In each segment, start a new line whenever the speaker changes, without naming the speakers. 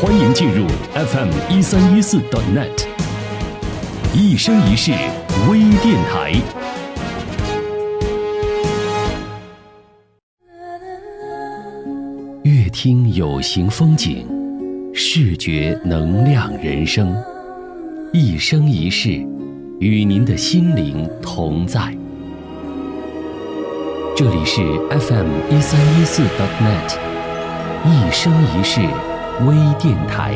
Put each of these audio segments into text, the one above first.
欢迎进入 FM 一三一四 .net，一生一世微电台。乐听有形风景，视觉能量人生，一生一世与您的心灵同在。这里是 FM 一三一四 .net，一生一世微电台。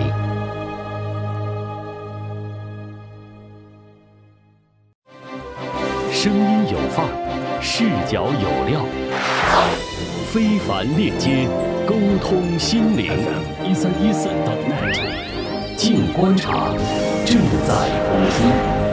声音有范儿，视角有料，非凡链接，沟通心灵。一三一四 .net，静观察，正在播出。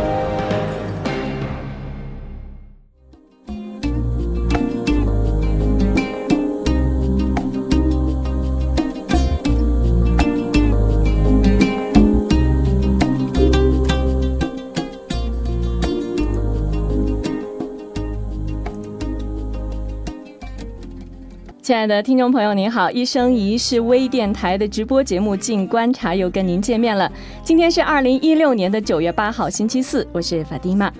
亲爱的听众朋友，您好！一生一世微电台的直播节目《静观察》又跟您见面了。今天是二零一六年的九月八号，星期四，我是法蒂玛。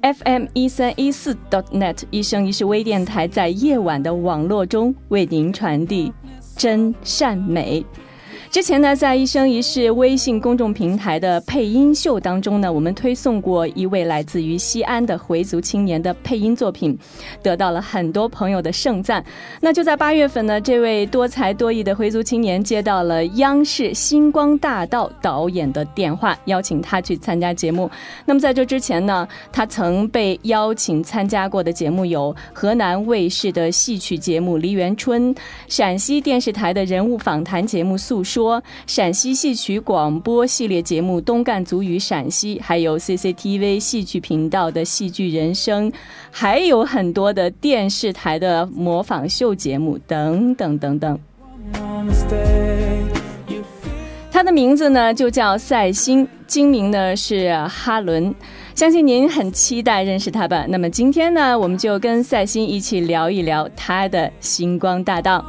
FM 一三一四 dot net 一生一世微电台在夜晚的网络中为您传递真善美。之前呢，在一生一世微信公众平台的配音秀当中呢，我们推送过一位来自于西安的回族青年的配音作品，得到了很多朋友的盛赞。那就在八月份呢，这位多才多艺的回族青年接到了央视星光大道导演的电话，邀请他去参加节目。那么在这之前呢，他曾被邀请参加过的节目有河南卫视的戏曲节目《梨园春》，陕西电视台的人物访谈节目《诉说》。陕西戏曲广播系列节目《东干族与陕西》，还有 CCTV 戏曲频道的《戏剧人生》，还有很多的电视台的模仿秀节目等等等等。他的名字呢就叫赛星，精名呢是哈伦，相信您很期待认识他吧。那么今天呢，我们就跟赛星一起聊一聊他的星光大道。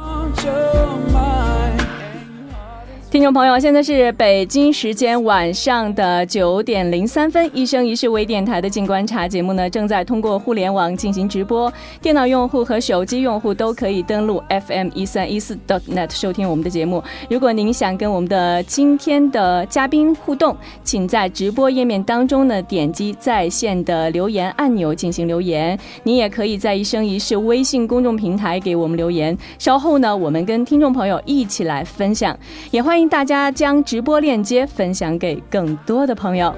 听众朋友，现在是北京时间晚上的九点零三分，一生一世微电台的静观察节目呢，正在通过互联网进行直播。电脑用户和手机用户都可以登录 FM 一三一四 dot .net 收听我们的节目。如果您想跟我们的今天的嘉宾互动，请在直播页面当中呢点击在线的留言按钮进行留言。您也可以在一生一世微信公众平台给我们留言。稍后呢，我们跟听众朋友一起来分享，也欢迎。大家将直播链接分享给更多的朋友。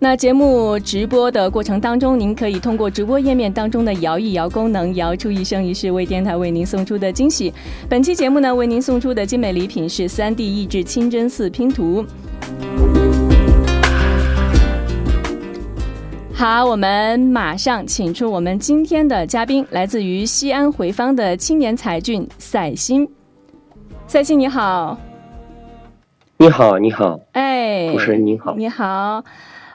那节目直播的过程当中，您可以通过直播页面当中的摇一摇功能，摇出一生一世为电台为您送出的惊喜。本期节目呢，为您送出的精美礼品是三 D 益智清真寺拼图。好，我们马上请出我们今天的嘉宾，来自于西安回坊的青年才俊赛鑫。赛鑫你好，
你好，你好，
哎，
主持人您好，
你好，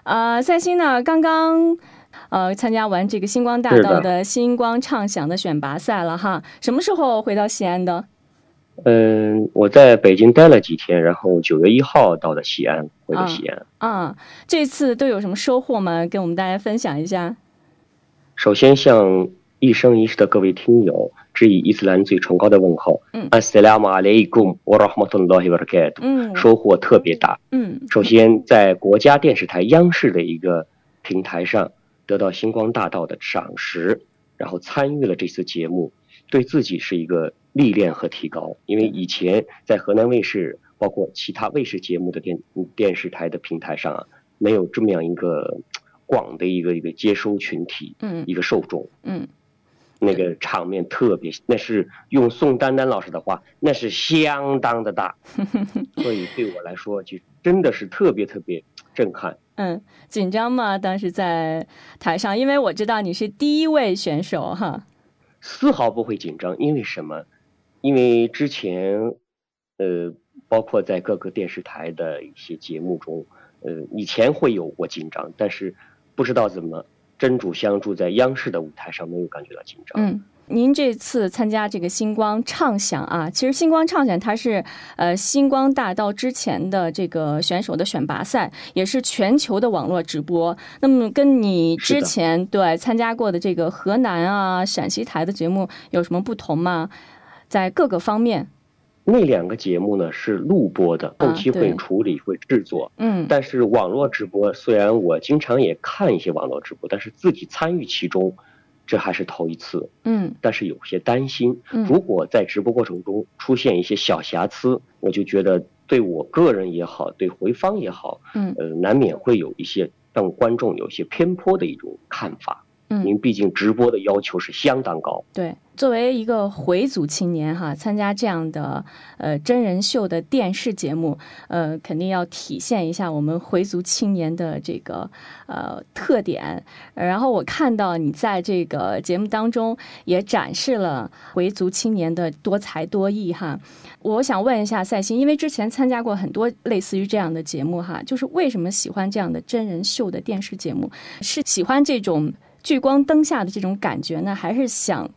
呃，赛鑫呢，刚刚呃参加完这个星光大道的星光畅想的选拔赛了哈，什么时候回到西安的？
嗯，我在北京待了几天，然后九月一号到的西安，回的西安。
啊，这次都有什么收获吗？跟我们大家分享一下。
首先，向一生一世的各位听友。致以伊斯兰最崇高的问候，
嗯
，Assalamu alaikum wa rahmatullahi wa barakatuh，
嗯，
收获特别大，
嗯，
首先在国家电视台央视的一个平台上得到星光大道的赏识，然后参与了这次节目，对自己是一个历练和提高，因为以前在河南卫视，包括其他卫视节目的电电视台的平台上啊，没有这么样一个广的一个一个接收群体，
嗯，
一个受众，
嗯。
那个场面特别，那是用宋丹丹老师的话，那是相当的大，所以对我来说就真的是特别特别震撼。
嗯，紧张吗？当时在台上，因为我知道你是第一位选手哈。
丝毫不会紧张，因为什么？因为之前，呃，包括在各个电视台的一些节目中，呃，以前会有过紧张，但是不知道怎么。真主相助，在央视的舞台上没有感觉到紧张。
嗯，您这次参加这个星光畅想啊，其实星光畅想它是呃星光大道之前的这个选手的选拔赛，也是全球的网络直播。那么跟你之前对参加过的这个河南啊、陕西台的节目有什么不同吗？在各个方面，
那两个节目呢是录播的，后期会处理、会制作。
嗯，
但是网络直播虽然我经常也看一些网络直播，但是自己参与其中。这还是头一次，
嗯，
但是有些担心，如果在直播过程中出现一些小瑕疵，我就觉得对我个人也好，对回放也好，
嗯，
呃，难免会有一些让观众有些偏颇的一种看法。
嗯，
因为毕竟直播的要求是相当高。
对，作为一个回族青年哈，参加这样的呃真人秀的电视节目，呃，肯定要体现一下我们回族青年的这个呃特点。然后我看到你在这个节目当中也展示了回族青年的多才多艺哈。我想问一下赛欣，因为之前参加过很多类似于这样的节目哈，就是为什么喜欢这样的真人秀的电视节目？是喜欢这种？聚光灯下的这种感觉呢，还是想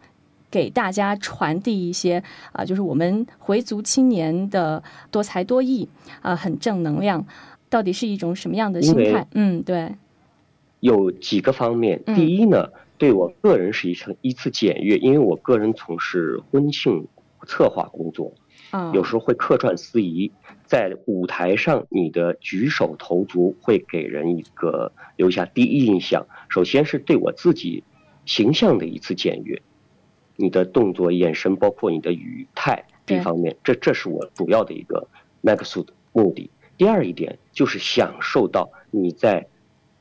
给大家传递一些啊，就是我们回族青年的多才多艺啊，很正能量。到底是一种什么样的心态？嗯，对，
有几个方面。第一呢，对我个人是一次一次检阅，因为我个人从事婚庆策划工作，
啊，
有时候会客串司仪。在舞台上，你的举手投足会给人一个留下第一印象。首先是对我自己形象的一次检阅，你的动作、眼神，包括你的语态这方面，这这是我主要的一个 max 的目的。第二一点就是享受到你在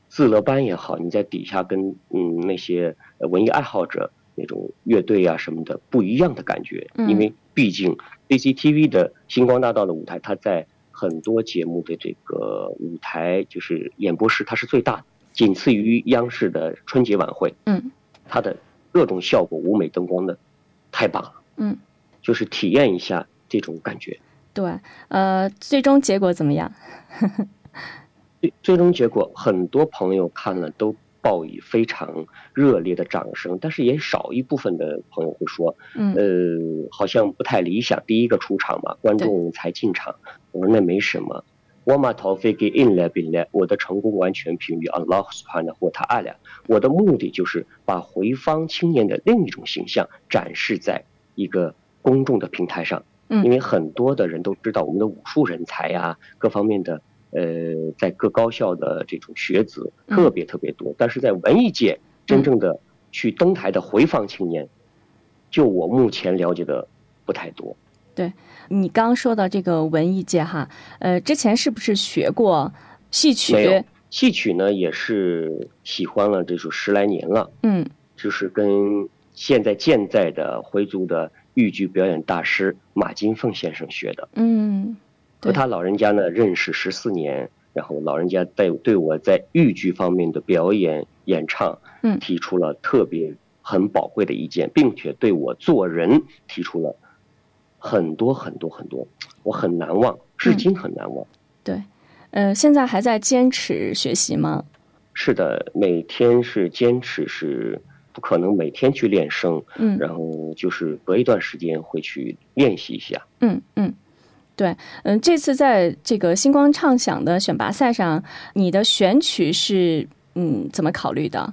自乐班也好，你在底下跟嗯那些文艺爱好者那种乐队啊什么的不一样的感觉，因为毕竟。CCTV 的星光大道的舞台，它在很多节目的这个舞台就是演播室，它是最大的，仅次于央视的春节晚会。
嗯，
它的各种效果、舞美、灯光的太棒了。
嗯，
就是体验一下这种感觉。
对，呃，最终结果怎么样？
最最终结果，很多朋友看了都。报以非常热烈的掌声，但是也少一部分的朋友会说，
嗯，
呃，好像不太理想。第一个出场嘛，观众才进场，我说那没什么。我马逃飞给 in 来 bin 来，我的成功完全凭于 Allah subhanahu wa ta'ala。我的目的就是把回方青年的另一种形象展示在一个公众的平台上，
嗯，
因为很多的人都知道我们的武术人才呀，各方面的。呃，在各高校的这种学子特别特别多，但是在文艺界真正的去登台的回放青年，就我目前了解的不太多。
对你刚说到这个文艺界哈，呃，之前是不是学过戏曲？
戏曲呢也是喜欢了这首十来年了。
嗯，
就是跟现在健在的回族的豫剧表演大师马金凤先生学的。
嗯。
和他老人家呢认识十四年，然后老人家在对我在豫剧方面的表演演唱，
嗯，
提出了特别很宝贵的意见，并且对我做人提出了很多很多很多，我很难忘，至今很难忘。
对，呃，现在还在坚持学习吗？
是的，每天是坚持，是不可能每天去练声，
嗯，
然后就是隔一段时间会去练习一下，
嗯嗯。对，嗯，这次在这个星光畅想的选拔赛上，你的选曲是嗯怎么考虑的？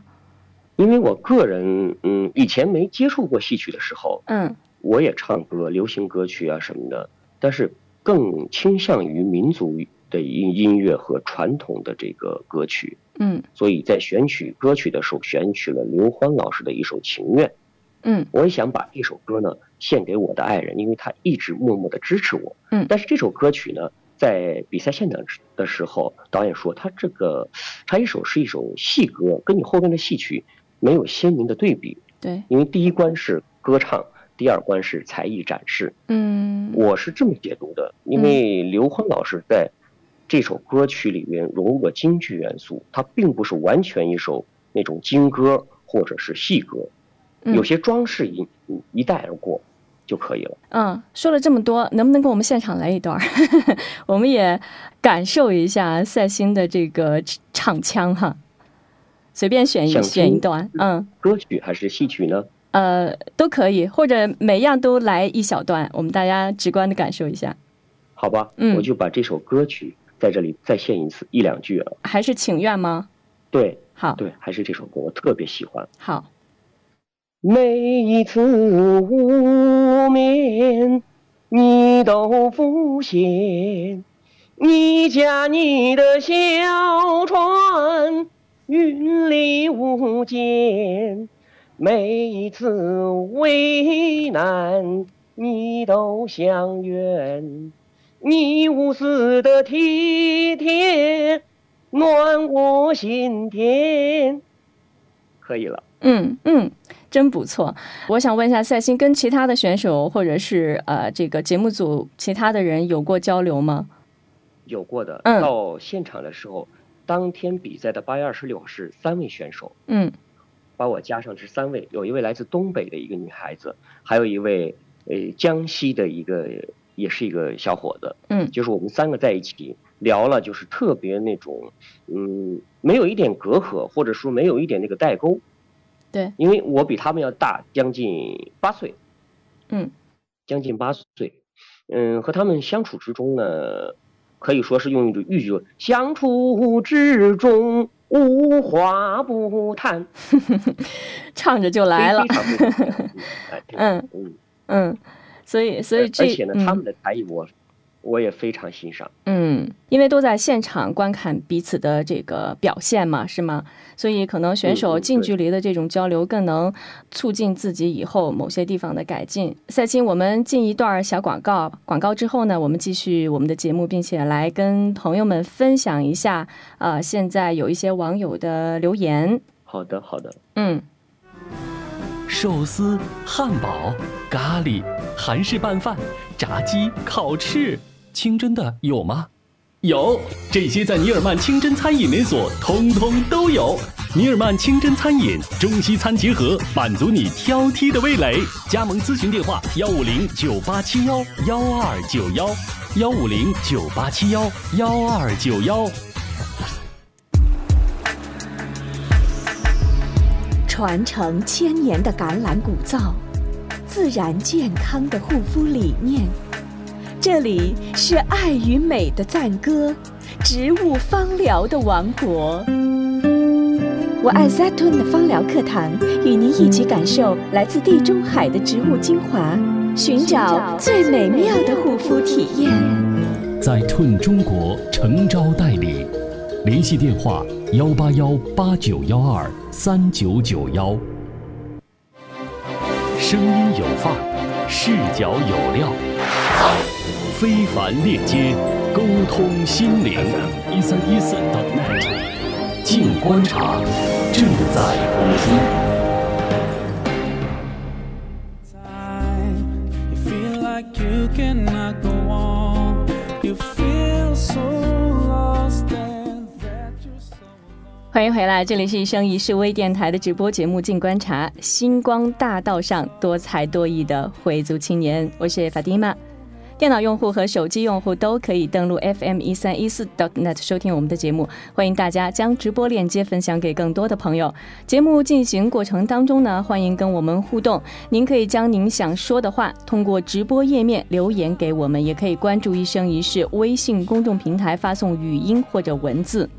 因为我个人嗯以前没接触过戏曲的时候，
嗯，
我也唱歌，流行歌曲啊什么的，但是更倾向于民族的音音乐和传统的这个歌曲，
嗯，
所以在选取歌曲的时候，选取了刘欢老师的一首《情愿》。
嗯，
我也想把这首歌呢献给我的爱人，因为他一直默默的支持我。
嗯，
但是这首歌曲呢，在比赛现场的时候，导演说他这个他一首是一首戏歌，跟你后面的戏曲没有鲜明的对比。
对，
因为第一关是歌唱，第二关是才艺展示。
嗯，
我是这么解读的，因为刘欢老师在这首歌曲里面融入了京剧元素，它并不是完全一首那种京歌或者是戏歌。有些装饰一一带而过就可以了。
嗯，说了这么多，能不能给我们现场来一段？我们也感受一下赛欣的这个唱腔哈。随便选一选一段。嗯，
歌曲还是戏曲呢？
呃，都可以，或者每样都来一小段，我们大家直观的感受一下。
好吧，
嗯
我就把这首歌曲在这里再献一次一两句啊。
还是请愿吗？
对
好，
对，还是这首歌，我特别喜欢。
好，
每一次无眠，你都浮现，你驾你的小船，云里雾间。每一次为难，你都相愿，你无私的体贴，暖我心田。可以了。
嗯嗯，真不错。我想问一下，赛欣跟其他的选手或者是呃这个节目组其他的人有过交流吗？
有过的，
嗯
到现场的时候，当天比赛的八月二十六号是三位选手，
嗯
把我加上是三位，有一位来自东北的一个女孩子，还有一位呃江西的一个也是一个小伙子，
嗯
就是我们三个在一起聊了，就是特别那种，嗯，没有一点隔阂，或者说没有一点那个代沟，
对，
因为我比他们要大将近八岁，
嗯。
将近八岁，嗯，和他们相处之中呢，可以说是用一种豫剧“相处之中无话不谈。
唱着就”，来了。嗯
嗯，
嗯，所以所以这
而且呢，
嗯
他们的才艺我我也非常欣赏。
嗯，因为都在现场观看彼此的这个表现嘛，是吗？所以可能选手近距离的这种交流更能促进自己以后某些地方的改进。赛青，我们进一段小广告，广告之后呢，我们继续我们的节目，并且来跟朋友们分享一下，呃，现在有一些网友的留言。
好的，好的。
嗯，
寿司、汉堡、咖喱、韩式拌饭、炸鸡、烤翅，清真的有吗？有，这些在尼尔曼清真餐饮连锁通通都有。尼尔曼清真餐饮，中西餐结合，满足你挑剔的味蕾。加盟咨询电话：幺五零九八七幺幺二九幺，幺五零九八七幺幺二九幺。
传承千年的橄榄古皂，自然健康的护肤理念。这里是爱与美的赞歌，植物芳疗的王国。我爱 Zatun 的芳疗课堂，与您一起感受来自地中海的植物精华，寻找最美妙的护肤体验。
在 Tun 中国诚招代理，联系电话幺八幺八九幺二三九九幺。声音有范儿，视角有料，非凡链接，沟通心灵。一三一四 .net，静观察，正在播出。
欢迎回来，这里是一生一世微电台的直播节目《静观察》，星光大道上多才多艺的回族青年，我是法蒂玛。电脑用户和手机用户都可以登录 FM 一三一四 .net 收听我们的节目，欢迎大家将直播链接分享给更多的朋友。节目进行过程当中呢，欢迎跟我们互动，您可以将您想说的话通过直播页面留言给我们，也可以关注“一生一世”微信公众平台发送语音或者文字。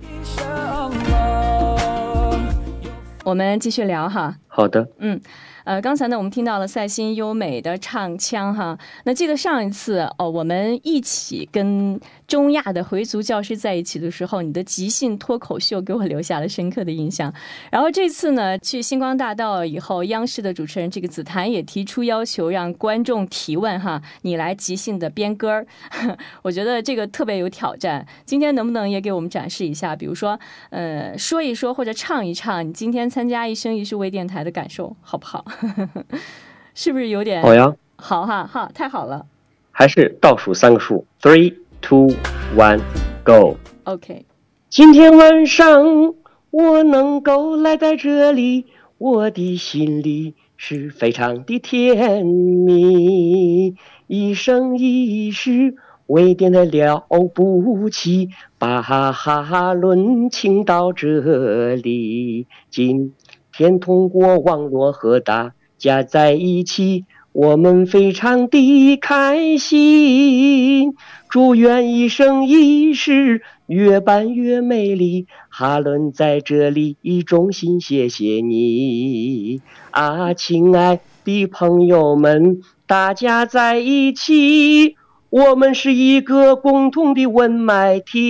我们继续聊哈。
好的，
嗯，呃，刚才呢，我们听到了赛欣优美的唱腔哈。那记得上一次哦，我们一起跟中亚的回族教师在一起的时候，你的即兴脱口秀给我留下了深刻的印象。然后这次呢，去星光大道以后，央视的主持人这个紫檀也提出要求，让观众提问哈，你来即兴的编歌儿。我觉得这个特别有挑战。今天能不能也给我们展示一下？比如说，呃，说一说或者唱一唱你今天参加一生一世微电台的感受，好不好？是不是有点
好呀，
好哈哈，太好了。
还是倒数三个数，three, two, one, go。
OK，
今天晚上我能够来在这里，我的心里是非常的甜蜜。一生一世为点的了不起，把哈伦请到这里。今天通过网络和大家在一起，我们非常的开心。祝愿一生一世越办越美丽。哈伦在这里衷心谢谢你啊，亲爱的朋友们，大家在一起，我们是一个共同的文脉体。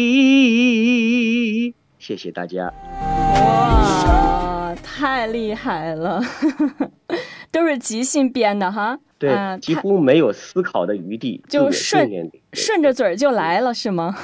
谢谢大家。
哇，太厉害了，都是即兴编的哈。
对，
啊
几乎没有思考的余地，
就顺顺着嘴儿就来了，是吗？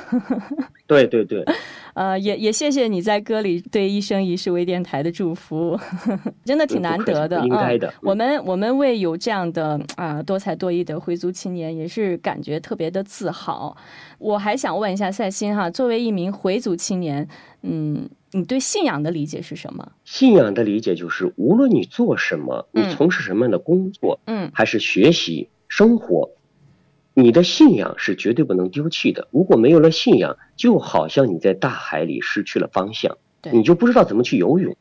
对对对，
呃，也也谢谢你在歌里对一生一世微电台的祝福，真的挺难得的。
应该的
嗯。我们我们为有这样的啊、多才多艺的回族青年，也是感觉特别的自豪。我还想问一下赛欣哈，作为一名回族青年，嗯，你对信仰的理解是什么？
信仰的理解就是，无论你做什么，你
嗯
从事什么样的工作，
嗯
还是学习生活，你的信仰是绝对不能丢弃的。如果没有了信仰，就好像你在大海里失去了方向，
对
你就不知道怎么去游泳。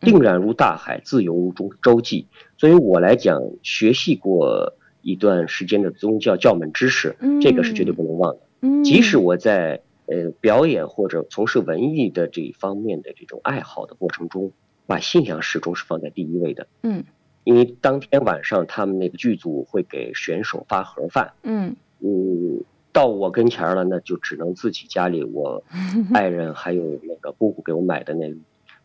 定然如大海，自由如舟舟楫。所以我来讲，学习过一段时间的宗教教门知识，这个是绝对不能忘的。
嗯，
即使我在呃表演或者从事文艺的这一方面的这种爱好的过程中，把信仰始终是放在第一位的。
嗯
因为当天晚上他们那个剧组会给选手发盒饭，
嗯
嗯，到我跟前了，那就只能自己家里我 爱人还有那个姑姑给我买的那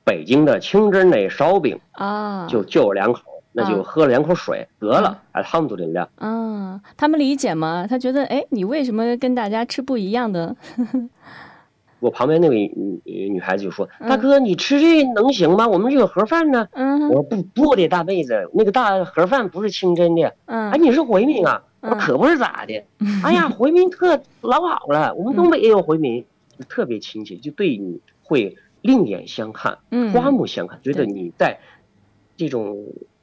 北京的清真那烧饼，
啊，
就就两口，那就
啊
喝了两口水得了，哎，他们都这样。
啊，他们理解吗？他觉得，哎，你为什么跟大家吃不一样的？
我旁边那位女女孩子就说：“
嗯
大哥，你吃这能行吗？我们这有盒饭呢？”
嗯
我说：“不不的，大妹子，那个大盒饭不是清真的。
嗯
哎，你是回民啊？我说
嗯
可不是咋的。哎呀，回民特老好了，我们东北也有回民，就特别亲切，就对你会另眼相看，
嗯
刮目相看，觉得你在这种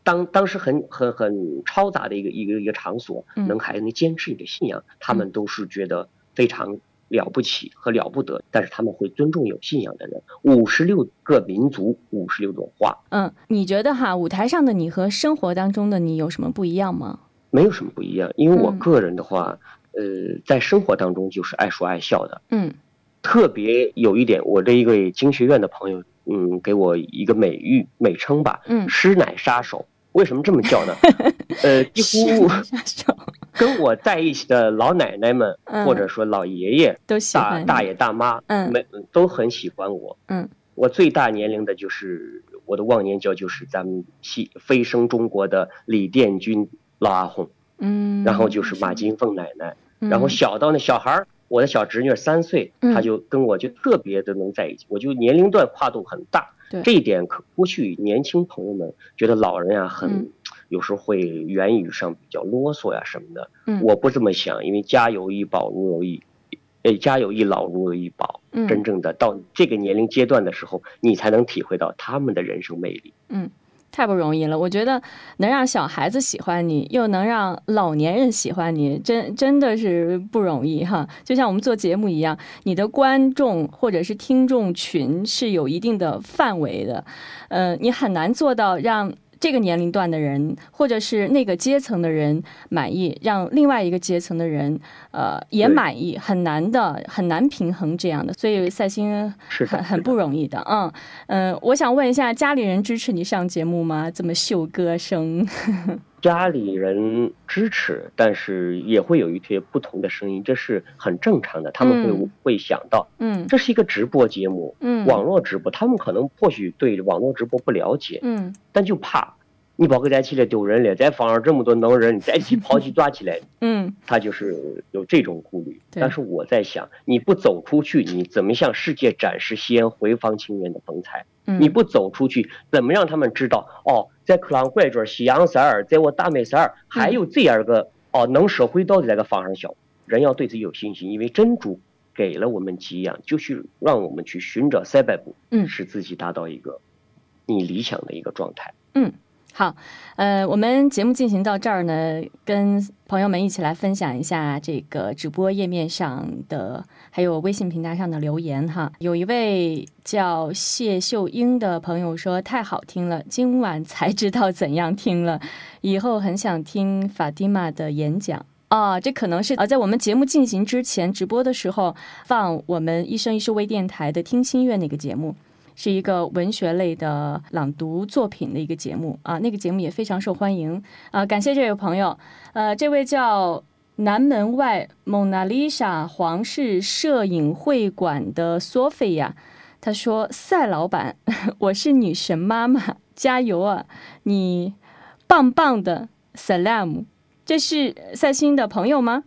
当当时很很很嘈杂的一个一个一个场所，
嗯
能还能坚持你的信仰，他们都是觉得非常了不起和了不得，但是他们会尊重有信仰的人。五十六个民族，五十六种话，
嗯，你觉得哈，舞台上的你和生活当中的你有什么不一样吗？
没有什么不一样。因为我
嗯
个人的话，呃，在生活当中就是爱说爱笑的。
嗯
特别有一点，我这一位经学院的朋友，嗯，给我一个美誉美称吧，
嗯，
师奶杀手。为什么这么叫呢？呃，几乎 跟我在一起的老奶奶们，
嗯
或者说老爷爷、
都喜欢
大大爷、大妈，
嗯
没都很喜欢我。
嗯
我最大年龄的就是我的忘年交，就是咱们西飞升中国的李殿军老阿红，
嗯，
然后就是马金凤奶奶，
嗯，
然后小到那小孩儿，我的小侄女儿三岁，
嗯
她就跟我就特别的能在一起，我就年龄段跨度很大。
对
这一点可过去年轻朋友们觉得老人呀、很、
嗯
有时候会言语上比较啰嗦呀什么的，
嗯
我不这么想，因为家有一宝如有一，呃，家有一老如有一宝。
嗯
真正的到这个年龄阶段的时候，你才能体会到他们的人生魅力。
太不容易了。我觉得能让小孩子喜欢你，又能让老年人喜欢你，真真的是不容易哈。就像我们做节目一样，你的观众或者是听众群是有一定的范围的，呃，你很难做到让。这个年龄段的人，或者是那个阶层的人满意，让另外一个阶层的人，呃，也满意，很难的，很难平衡这样的。所以赛星
是
很很不容易的，嗯嗯、呃我想问一下，家里人支持你上节目吗？这么秀歌声，
家里人支持，但是也会有一些不同的声音，这是很正常的。他们会、
嗯
会想到，
嗯
这是一个直播节目，
嗯，
网络直播，他们可能或许对网络直播不了解，
嗯
但就怕你把个咱起来丢人了，再放上这么多能人，你再去跑去抓起来，
嗯
他就是有这种顾虑。但是我在想，你不走出去，你怎么向世界展示西安回坊青年的风采？
嗯，
你不走出去，怎么让他们知道？哦，在克朗拐角、西洋山儿，在我大美山儿，还有这样个哦能说会道的那个方上小。人要对自己有信心，因为真主给了我们给养，就是让我们去寻找三百步，
嗯
使自己达到一个你理想的一个状态。
好，呃，我们节目进行到这儿呢，跟朋友们一起来分享一下这个直播页面上的，还有微信平台上的留言哈。有一位叫谢秀英的朋友说：“太好听了，今晚才知道怎样听了，以后很想听法蒂玛的演讲。”啊，这可能是啊，在我们节目进行之前直播的时候放我们一生一世微电台的听心乐那个节目。是一个文学类的朗读作品的一个节目啊，那个节目也非常受欢迎啊。感谢这位朋友，呃，这位叫南门外蒙娜丽莎皇室摄影会馆的索菲亚，他说：“赛老板，我是女神妈妈，加油啊，你棒棒的，Salam。”这是赛欣的朋友吗？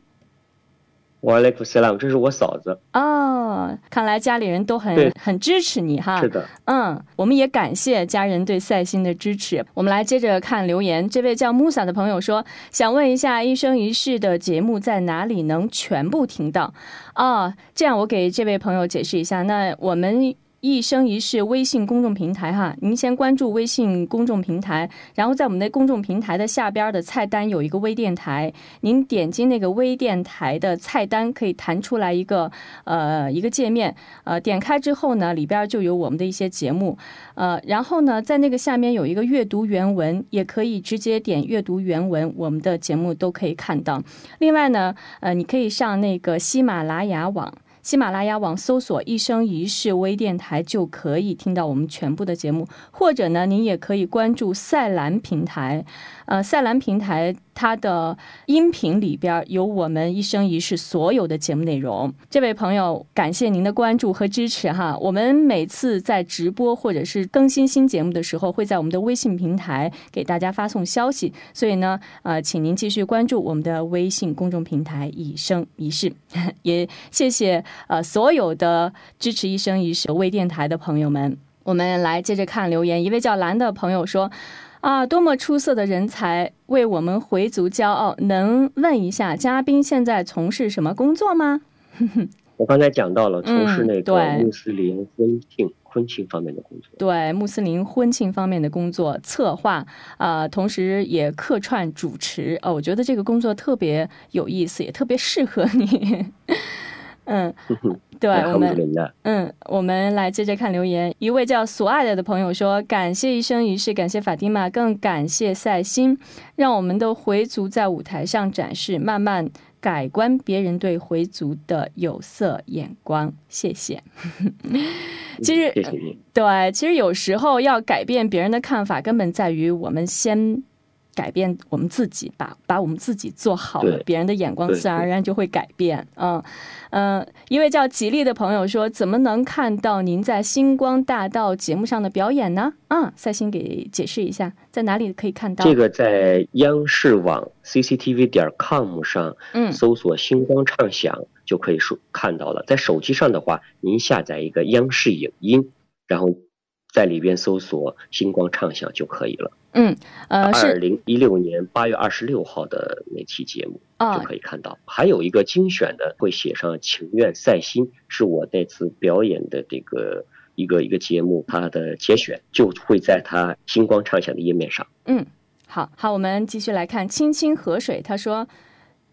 瓦莱库斯拉姆，这是我嫂子。
哦，看来家里人都很很支持你哈。
是的，
嗯，我们也感谢家人对赛星的支持。我们来接着看留言，这位叫 Musa 的朋友说，想问一下《一生一世》的节目在哪里能全部听到？哦，这样我给这位朋友解释一下，那我们。一生一世微信公众平台哈，您先关注微信公众平台，然后在我们的公众平台的下边的菜单有一个微电台，您点击那个微电台的菜单，可以弹出来一个呃一个界面，呃点开之后呢，里边就有我们的一些节目，呃然后呢在那个下面有一个阅读原文，也可以直接点阅读原文，我们的节目都可以看到。另外呢，呃你可以上那个喜马拉雅网。喜马拉雅网搜索“一生一世微电台”就可以听到我们全部的节目，或者呢，您也可以关注赛兰平台。呃，赛兰平台它的音频里边有我们一生一世所有的节目内容。这位朋友，感谢您的关注和支持哈。我们每次在直播或者是更新新节目的时候，会在我们的微信平台给大家发送消息，所以呢，呃，请您继续关注我们的微信公众平台“一生一世”。也谢谢呃所有的支持一生一世微电台的朋友们。我们来接着看留言，一位叫兰的朋友说。啊，多么出色的人才，为我们回族骄傲！能问一下嘉宾现在从事什么工作吗？
我刚才讲到了从事那个
嗯对
穆斯林婚庆婚庆方面的工作。
对穆斯林婚庆方面的工作策划，啊、同时也客串主持。哦，我觉得这个工作特别有意思，也特别适合你。嗯，对我们嗯，我们来接着看留言。一位叫索爱的的朋友说：“感谢一生一世，感谢法蒂玛，更感谢赛欣，让我们的回族在舞台上展示，慢慢改观别人对回族的有色眼光。”谢谢。其实
谢谢你。
对，其实有时候要改变别人的看法，根本在于我们先改变我们自己，把把我们自己做好了，别人的眼光自然而然就会改变。嗯嗯、呃一位叫吉利的朋友说：“怎么能看到您在星光大道节目上的表演呢？”啊，赛星给解释一下，在哪里可以看到？
这个在央视网 CCTV 点 com 上
嗯
搜索“星光畅享”就可以说看到了。在手机上的话，您下载一个央视影音，然后在里边搜索“星光畅享”就可以了。
嗯呃
二
是
零一六年八月二十六号的那期节目
啊
就可以看到。还有一个精选的，会写上“情愿赛心”，是我那次表演的这个一个一个节目，它的节选就会在它星光畅享的页面上。
嗯，好好，我们继续来看青青河水。他说：“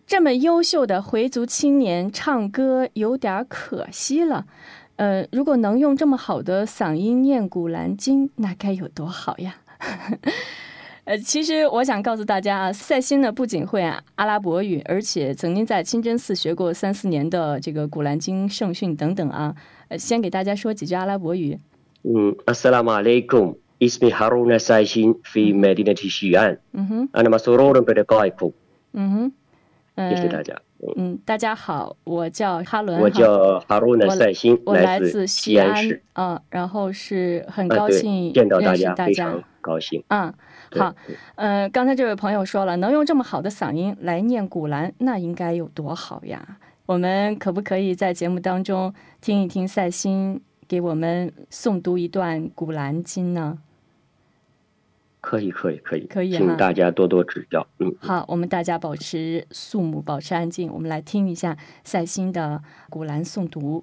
这么优秀的回族青年唱歌有点可惜了。呃，如果能用这么好的嗓音念《古兰经》，那该有多好呀！” 呃，其实我想告诉大家啊，赛欣呢不仅会啊阿拉伯语，而且曾经在清真寺学过三四年的这个《古兰经》圣训等等啊。呃，先给大家说几句阿拉伯语。
嗯，Assalamu alaikum.
嗯哼
谢谢大家。嗯，
嗯，大家好，我叫哈伦，
我叫 Haruna
我来
自
自
西
西安
市。，
嗯，然后是很高兴
见到大家，
大家
非常，高兴。
嗯，好，呃，刚才这位朋友说了，能用这么好的嗓音来念古兰，那应该有多好呀？我们可不可以在节目当中听一听赛欣给我们诵读一段古兰经呢？
可以，可以，可以，
可以哈
请大家多多指教。嗯，
好，我们大家保持肃穆，保持安静，我们来听一下赛欣的古兰诵读。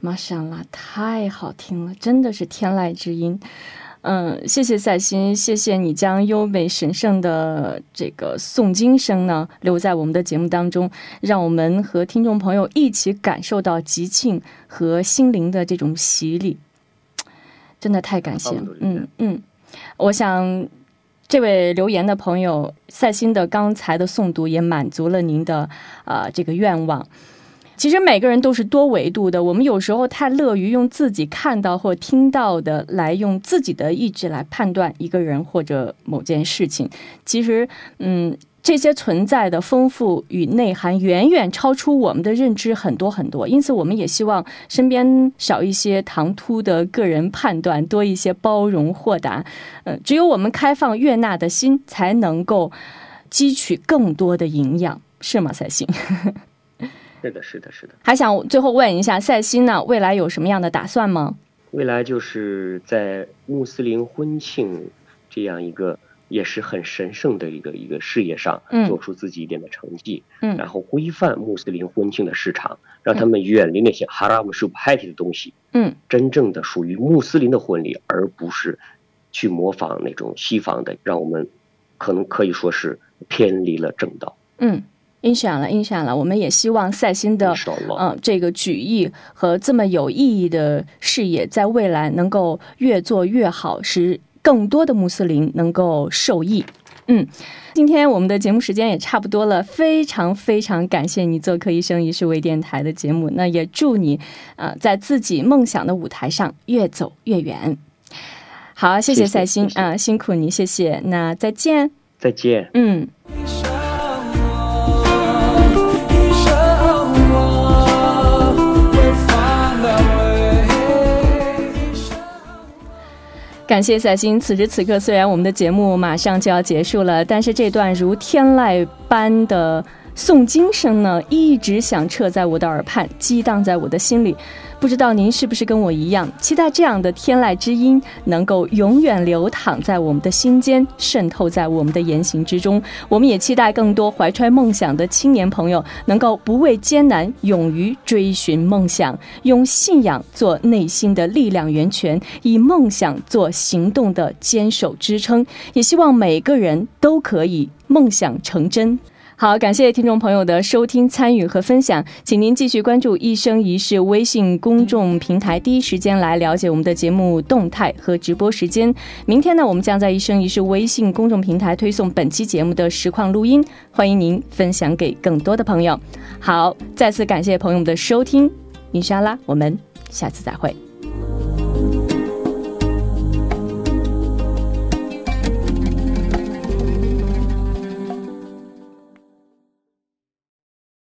玛莎拉太好听了，真的是天籁之音。嗯，谢谢赛欣，谢谢你将优美神圣的这个诵经声呢留在我们的节目当中，让我们和听众朋友一起感受到吉庆和心灵的这种洗礼，真的太感谢了。嗯嗯，我想这位留言的朋友赛欣的刚才的诵读也满足了您的呃这个愿望。其实每个人都是多维度的，我们有时候太乐于用自己看到或听到的来用自己的意志来判断一个人或者某件事情。其实，嗯，这些存在的丰富与内涵远远超出我们的认知很多很多。因此，我们也希望身边少一些唐突的个人判断，多一些包容豁达。嗯、只有我们开放悦纳的心，才能够汲取更多的营养，是吗？赛欣。
是的，是的，是的。
还想最后问一下赛欣呢，未来有什么样的打算吗？
未来就是在穆斯林婚庆这样一个也是很神圣的一个一个事业上，
嗯
做出自己一点的成绩，
嗯
然后规范穆斯林婚庆的市场，让他们远离那些 haram shubhat 的东西，
嗯
真正的属于穆斯林的婚礼，而不是去模仿那种西方的，让我们可能可以说是偏离了正道。
嗯，影响了，影响了。我们也希望赛欣的嗯这个举义和这么有意义的事业，在未来能够越做越好，使更多的穆斯林能够受益。嗯，今天我们的节目时间也差不多了，非常非常感谢你做客《一生一世》微电台的节目，那也祝你呃在自己梦想的舞台上越走越远。好，谢
谢谢
赛欣
谢谢
啊、辛苦你，谢谢。那再见。
再见。
嗯。感谢赛星。此时此刻，虽然我们的节目马上就要结束了，但是这段如天籁般的诵经声呢，一直响彻在我的耳畔，激荡在我的心里。不知道您是不是跟我一样，期待这样的天籁之音能够永远流淌在我们的心间，渗透在我们的言行之中。我们也期待更多怀揣梦想的青年朋友能够不畏艰难，勇于追寻梦想，用信仰做内心的力量源泉，以梦想做行动的坚守支撑。也希望每个人都可以梦想成真。好，感谢听众朋友的收听、参与和分享，请您继续关注“一生一世”微信公众平台，第一时间来了解我们的节目动态和直播时间。明天呢，我们将在“一生一世”微信公众平台推送本期节目的实况录音，欢迎您分享给更多的朋友。好，再次感谢朋友们的收听，伊莎拉，我们下次再会。